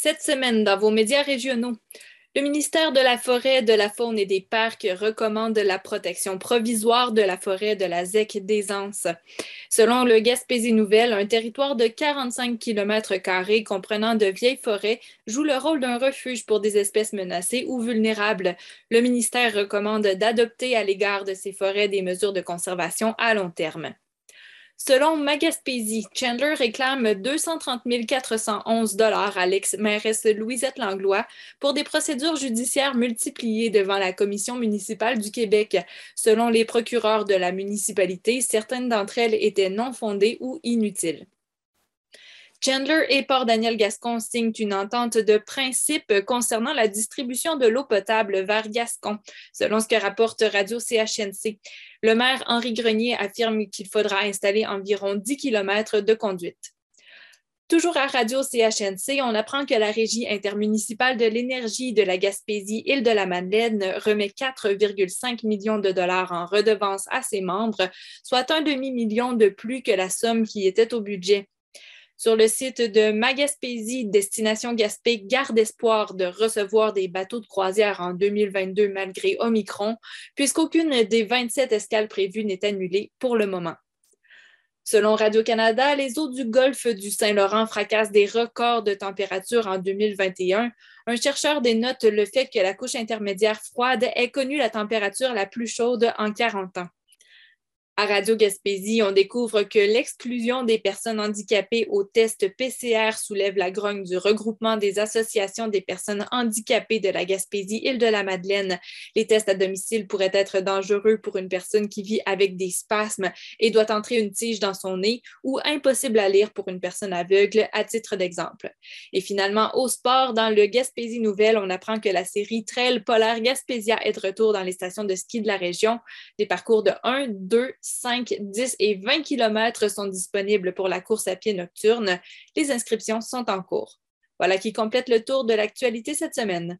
Cette semaine, dans vos médias régionaux, le ministère de la Forêt, de la Faune et des Parcs recommande la protection provisoire de la forêt de la ZEC des Anses. Selon le Gaspésie Nouvelle, un territoire de 45 km comprenant de vieilles forêts joue le rôle d'un refuge pour des espèces menacées ou vulnérables. Le ministère recommande d'adopter à l'égard de ces forêts des mesures de conservation à long terme. Selon Magaspésie, Chandler réclame 230 411 à l'ex-mairesse Louisette Langlois pour des procédures judiciaires multipliées devant la Commission municipale du Québec. Selon les procureurs de la municipalité, certaines d'entre elles étaient non fondées ou inutiles. Chandler et Port Daniel Gascon signent une entente de principe concernant la distribution de l'eau potable vers Gascon, selon ce que rapporte Radio CHNC. Le maire Henri Grenier affirme qu'il faudra installer environ 10 km de conduite. Toujours à Radio CHNC, on apprend que la Régie intermunicipale de l'énergie de la Gaspésie Île de la Madeleine remet 4,5 millions de dollars en redevances à ses membres, soit un demi-million de plus que la somme qui était au budget. Sur le site de Magaspésie, Destination Gaspé garde espoir de recevoir des bateaux de croisière en 2022 malgré Omicron, puisqu'aucune des 27 escales prévues n'est annulée pour le moment. Selon Radio-Canada, les eaux du golfe du Saint-Laurent fracassent des records de température en 2021. Un chercheur dénote le fait que la couche intermédiaire froide ait connu la température la plus chaude en 40 ans. À Radio Gaspésie, on découvre que l'exclusion des personnes handicapées au test PCR soulève la grogne du regroupement des associations des personnes handicapées de la Gaspésie Île-de-la-Madeleine. Les tests à domicile pourraient être dangereux pour une personne qui vit avec des spasmes et doit entrer une tige dans son nez ou impossible à lire pour une personne aveugle, à titre d'exemple. Et finalement, au sport, dans le Gaspésie Nouvelle, on apprend que la série Trail Polaire Gaspésia est de retour dans les stations de ski de la région. Des parcours de 1, 2, 5, 10 et 20 km sont disponibles pour la course à pied nocturne. Les inscriptions sont en cours. Voilà qui complète le tour de l'actualité cette semaine.